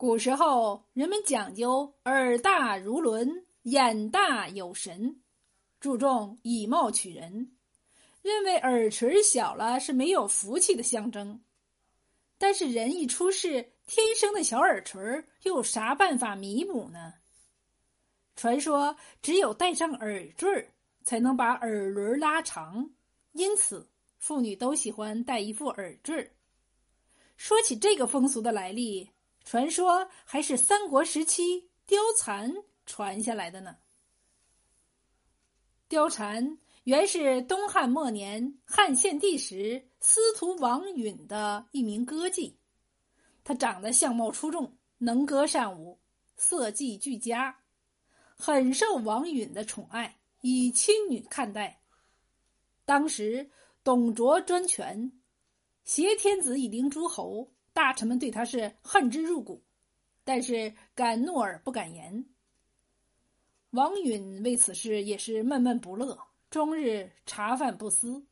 古时候人们讲究耳大如轮，眼大有神，注重以貌取人，认为耳垂小了是没有福气的象征。但是人一出世，天生的小耳垂又有啥办法弥补呢？传说只有戴上耳坠才能把耳轮拉长，因此妇女都喜欢戴一副耳坠。说起这个风俗的来历，传说还是三国时期貂蝉传下来的呢。貂蝉原是东汉末年汉献帝时司徒王允的一名歌妓，她长得相貌出众，能歌善舞，色技俱佳，很受王允的宠爱，以亲女看待。当时董卓专权，挟天子以令诸侯，大臣们对他是恨之入骨，但是敢怒而不敢言。王允为此事也是闷闷不乐，终日茶饭不思。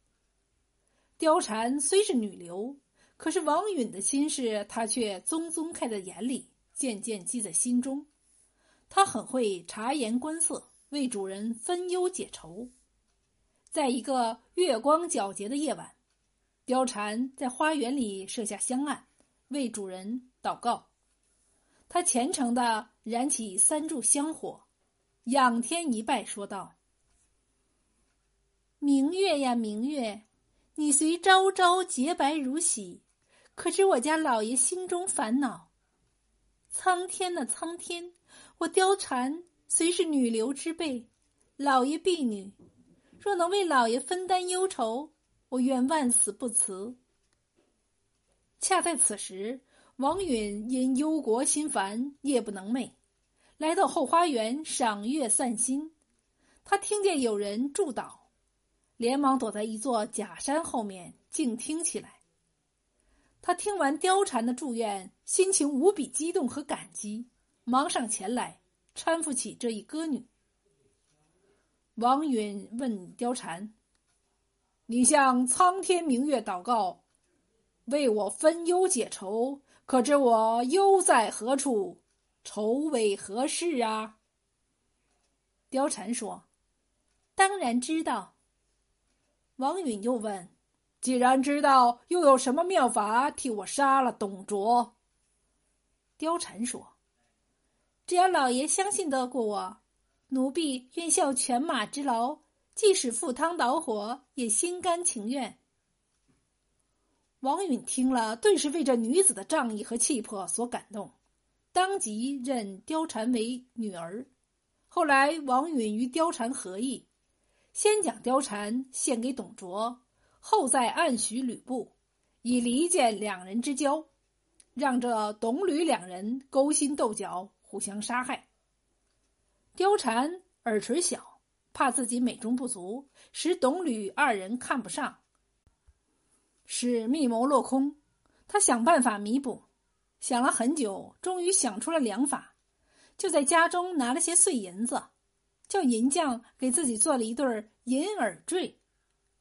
貂蝉虽是女流，可是王允的心事，他却宗宗看在眼里，渐渐记在心中。他很会察言观色，为主人分忧解愁。在一个月光皎洁的夜晚，貂蝉在花园里设下香案，为主人祷告。他虔诚的燃起三炷香火。仰天一拜，说道：“明月呀，明月，你虽朝朝洁白如洗，可知我家老爷心中烦恼？苍天呐，苍天，我貂蝉虽是女流之辈，老爷婢女，若能为老爷分担忧愁，我愿万死不辞。”恰在此时，王允因忧国心烦，夜不能寐。来到后花园赏月散心，他听见有人祝祷，连忙躲在一座假山后面静听起来。他听完貂蝉的祝愿，心情无比激动和感激，忙上前来搀扶起这一歌女。王允问貂蝉：“你向苍天明月祷告，为我分忧解愁，可知我忧在何处？”愁为何事啊？貂蝉说：“当然知道。”王允又问：“既然知道，又有什么妙法替我杀了董卓？”貂蝉说：“只要老爷相信得过我，奴婢愿效犬马之劳，即使赴汤蹈火，也心甘情愿。”王允听了，顿时为这女子的仗义和气魄所感动。当即认貂蝉为女儿。后来，王允与貂蝉合议，先将貂蝉献给董卓，后再暗许吕布，以离间两人之交，让这董吕两人勾心斗角，互相杀害。貂蝉耳垂小，怕自己美中不足，使董吕二人看不上，使密谋落空。他想办法弥补。想了很久，终于想出了良法，就在家中拿了些碎银子，叫银匠给自己做了一对银耳坠，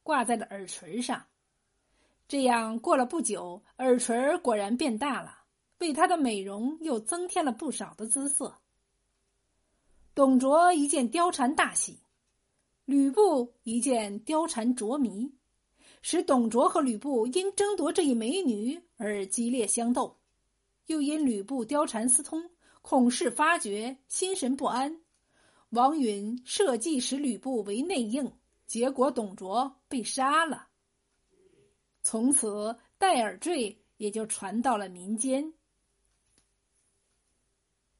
挂在了耳垂上。这样过了不久，耳垂果然变大了，为他的美容又增添了不少的姿色。董卓一见貂蝉大喜，吕布一见貂蝉着迷，使董卓和吕布因争夺这一美女而激烈相斗。又因吕布貂蝉私通，恐事发觉，心神不安。王允设计使吕布为内应，结果董卓被杀了。从此戴耳坠也就传到了民间。